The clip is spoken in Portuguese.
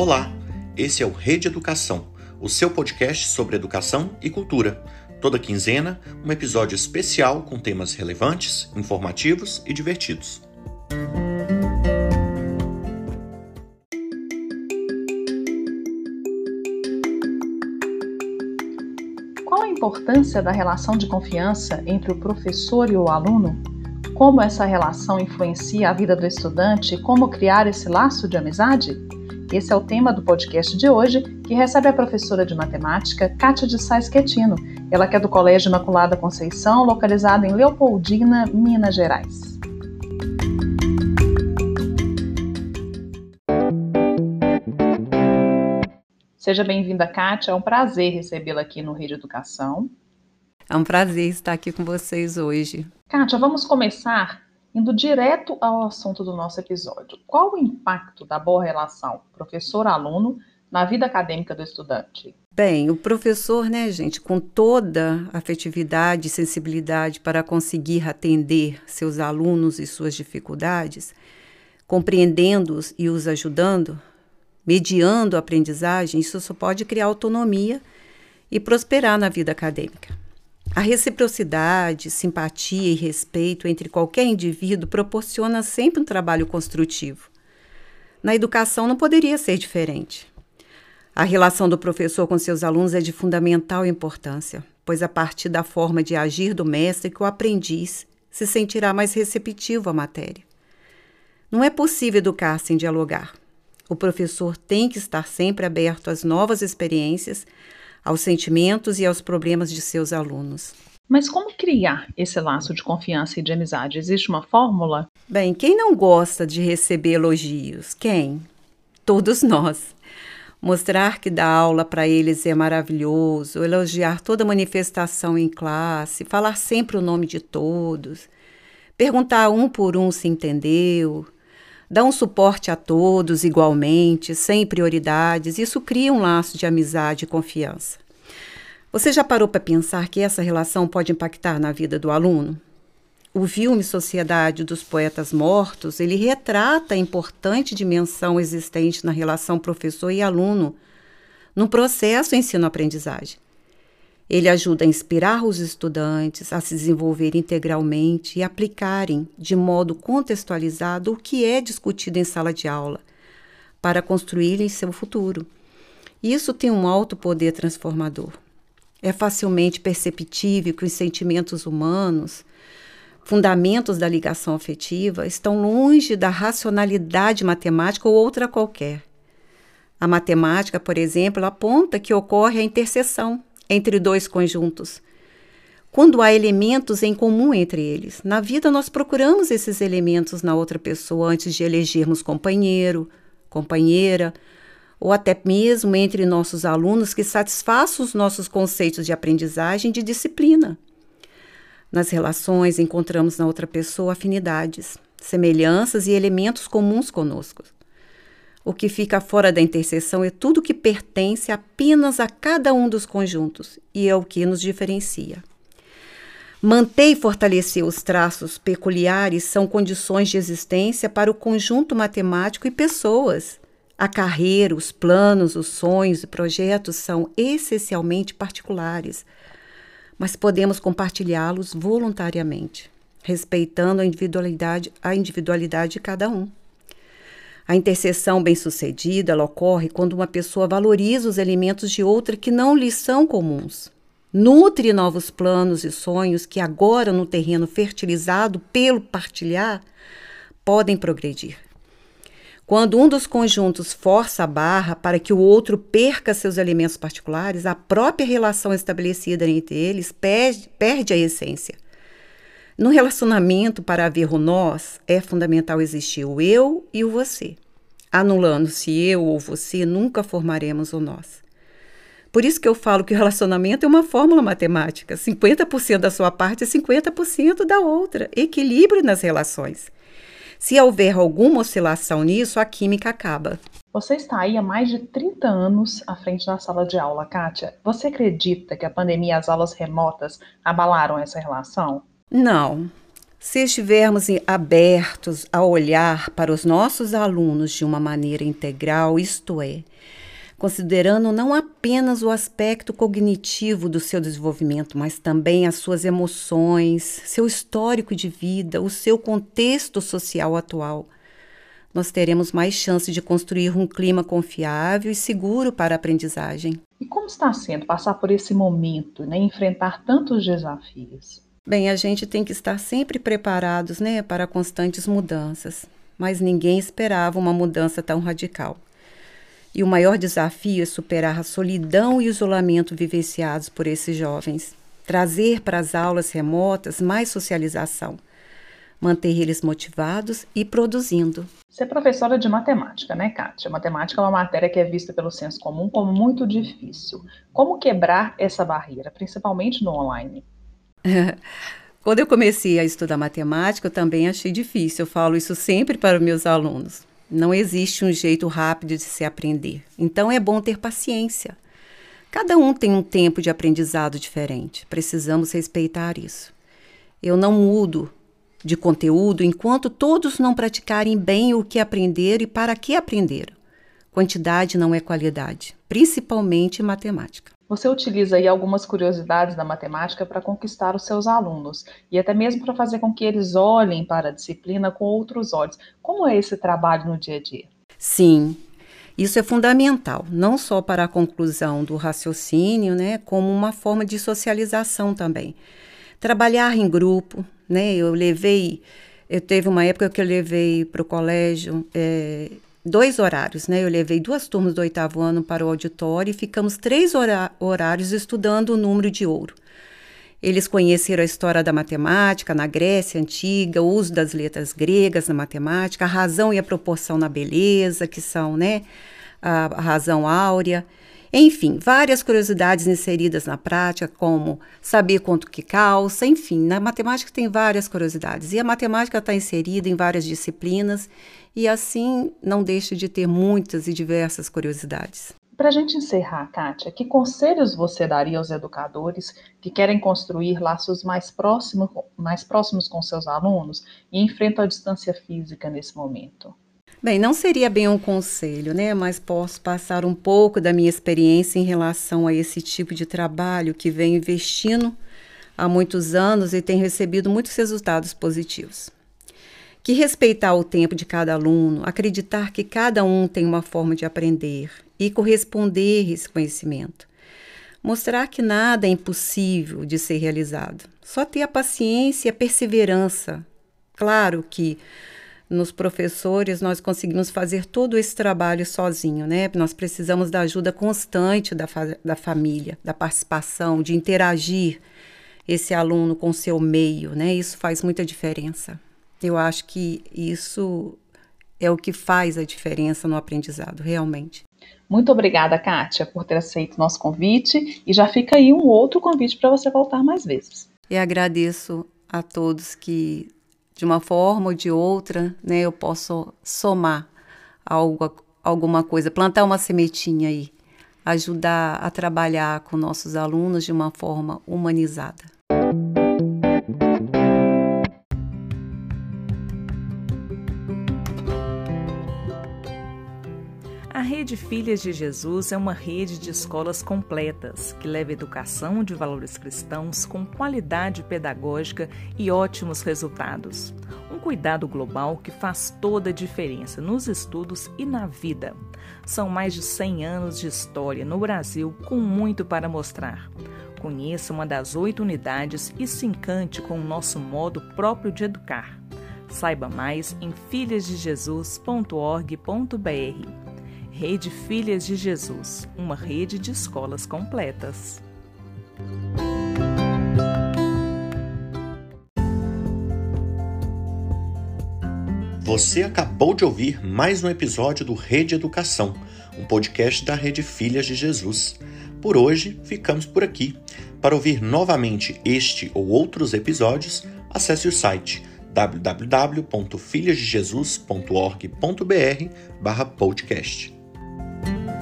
Olá, esse é o Rede Educação, o seu podcast sobre educação e cultura. Toda quinzena, um episódio especial com temas relevantes, informativos e divertidos. Qual a importância da relação de confiança entre o professor e o aluno? Como essa relação influencia a vida do estudante e como criar esse laço de amizade? Esse é o tema do podcast de hoje, que recebe a professora de matemática Kátia de Sais Quetino. Ela que é do Colégio Imaculada Conceição, localizado em Leopoldina, Minas Gerais. Seja bem-vinda, Kátia. É um prazer recebê-la aqui no Rede Educação. É um prazer estar aqui com vocês hoje. Kátia, vamos começar Indo direto ao assunto do nosso episódio, qual o impacto da boa relação professor-aluno na vida acadêmica do estudante? Bem, o professor, né, gente, com toda afetividade e sensibilidade para conseguir atender seus alunos e suas dificuldades, compreendendo-os e os ajudando, mediando a aprendizagem, isso só pode criar autonomia e prosperar na vida acadêmica. A reciprocidade, simpatia e respeito entre qualquer indivíduo proporciona sempre um trabalho construtivo. Na educação não poderia ser diferente. A relação do professor com seus alunos é de fundamental importância, pois a partir da forma de agir do mestre que o aprendiz se sentirá mais receptivo à matéria. Não é possível educar sem dialogar. O professor tem que estar sempre aberto às novas experiências, aos sentimentos e aos problemas de seus alunos. Mas como criar esse laço de confiança e de amizade? Existe uma fórmula? Bem, quem não gosta de receber elogios? Quem? Todos nós. Mostrar que dar aula para eles é maravilhoso, elogiar toda manifestação em classe, falar sempre o nome de todos, perguntar um por um se entendeu, dar um suporte a todos igualmente, sem prioridades, isso cria um laço de amizade e confiança. Você já parou para pensar que essa relação pode impactar na vida do aluno? O filme Sociedade dos Poetas Mortos, ele retrata a importante dimensão existente na relação professor e aluno no processo ensino-aprendizagem. Ele ajuda a inspirar os estudantes a se desenvolver integralmente e aplicarem de modo contextualizado o que é discutido em sala de aula, para construírem seu futuro. Isso tem um alto poder transformador. É facilmente perceptível que os sentimentos humanos, fundamentos da ligação afetiva, estão longe da racionalidade matemática ou outra qualquer. A matemática, por exemplo, aponta que ocorre a interseção entre dois conjuntos. Quando há elementos em comum entre eles. Na vida, nós procuramos esses elementos na outra pessoa antes de elegermos companheiro, companheira, ou até mesmo entre nossos alunos que satisfaçam os nossos conceitos de aprendizagem de disciplina. Nas relações, encontramos na outra pessoa afinidades, semelhanças e elementos comuns conosco. O que fica fora da interseção é tudo que pertence apenas a cada um dos conjuntos e é o que nos diferencia. Manter e fortalecer os traços peculiares são condições de existência para o conjunto matemático e pessoas. A carreira, os planos, os sonhos e projetos são essencialmente particulares, mas podemos compartilhá-los voluntariamente, respeitando a individualidade, a individualidade de cada um. A interseção bem-sucedida ocorre quando uma pessoa valoriza os elementos de outra que não lhe são comuns. Nutre novos planos e sonhos que agora no terreno fertilizado pelo partilhar podem progredir. Quando um dos conjuntos força a barra para que o outro perca seus elementos particulares, a própria relação estabelecida entre eles perde, perde a essência. No relacionamento, para haver o nós, é fundamental existir o eu e o você. Anulando-se eu ou você, nunca formaremos o nós. Por isso que eu falo que o relacionamento é uma fórmula matemática. 50% da sua parte e 50% da outra. Equilíbrio nas relações. Se houver alguma oscilação nisso, a química acaba. Você está aí há mais de 30 anos à frente da sala de aula, Kátia. Você acredita que a pandemia e as aulas remotas abalaram essa relação? Não. Se estivermos abertos a olhar para os nossos alunos de uma maneira integral, isto é, considerando não apenas o aspecto cognitivo do seu desenvolvimento, mas também as suas emoções, seu histórico de vida, o seu contexto social atual. Nós teremos mais chance de construir um clima confiável e seguro para a aprendizagem. E como está sendo passar por esse momento, né, enfrentar tantos desafios? Bem, a gente tem que estar sempre preparados né, para constantes mudanças, mas ninguém esperava uma mudança tão radical. E o maior desafio é superar a solidão e isolamento vivenciados por esses jovens, trazer para as aulas remotas mais socialização, manter eles motivados e produzindo. Você é professora de matemática, né, Kátia? Matemática é uma matéria que é vista pelo senso comum como muito difícil. Como quebrar essa barreira, principalmente no online? Quando eu comecei a estudar matemática, eu também achei difícil. Eu falo isso sempre para meus alunos. Não existe um jeito rápido de se aprender. Então é bom ter paciência. Cada um tem um tempo de aprendizado diferente. Precisamos respeitar isso. Eu não mudo de conteúdo enquanto todos não praticarem bem o que aprenderam e para que aprenderam. Quantidade não é qualidade, principalmente em matemática. Você utiliza aí algumas curiosidades da matemática para conquistar os seus alunos e até mesmo para fazer com que eles olhem para a disciplina com outros olhos. Como é esse trabalho no dia a dia? Sim, isso é fundamental, não só para a conclusão do raciocínio, né, como uma forma de socialização também. Trabalhar em grupo, né? Eu levei, eu teve uma época que eu levei para o colégio é, dois horários, né? Eu levei duas turmas do oitavo ano para o auditório e ficamos três horários estudando o número de ouro. Eles conheceram a história da matemática na Grécia Antiga, o uso das letras gregas na matemática, a razão e a proporção na beleza, que são né, a, razão áurea. Enfim, várias curiosidades inseridas na prática, como saber quanto que calça, enfim, na matemática tem várias curiosidades. E a matemática está inserida em várias disciplinas e assim não deixa de ter muitas e diversas curiosidades. Para a gente encerrar, Kátia, que conselhos você daria aos educadores que querem construir laços mais próximos, mais próximos com seus alunos e enfrentam a distância física nesse momento? Bem, não seria bem um conselho, né? Mas posso passar um pouco da minha experiência em relação a esse tipo de trabalho que venho investindo há muitos anos e tem recebido muitos resultados positivos. Que respeitar o tempo de cada aluno, acreditar que cada um tem uma forma de aprender e corresponder esse conhecimento. Mostrar que nada é impossível de ser realizado. Só ter a paciência e a perseverança. Claro que nos professores, nós conseguimos fazer todo esse trabalho sozinho, né? Nós precisamos da ajuda constante da, fa da família, da participação, de interagir esse aluno com o seu meio, né? Isso faz muita diferença. Eu acho que isso é o que faz a diferença no aprendizado, realmente. Muito obrigada, Kátia, por ter aceito o nosso convite e já fica aí um outro convite para você voltar mais vezes. E agradeço a todos que de uma forma ou de outra, né, eu posso somar algo, alguma coisa, plantar uma sementinha aí, ajudar a trabalhar com nossos alunos de uma forma humanizada. Rede Filhas de Jesus é uma rede de escolas completas que leva educação de valores cristãos com qualidade pedagógica e ótimos resultados. Um cuidado global que faz toda a diferença nos estudos e na vida. São mais de 100 anos de história no Brasil com muito para mostrar. Conheça uma das oito unidades e se encante com o nosso modo próprio de educar. Saiba mais em filhasdejesus.org.br. Rede Filhas de Jesus, uma rede de escolas completas. Você acabou de ouvir mais um episódio do Rede Educação, um podcast da Rede Filhas de Jesus. Por hoje, ficamos por aqui. Para ouvir novamente este ou outros episódios, acesse o site www.filhasdejesus.org.br/podcast. thank you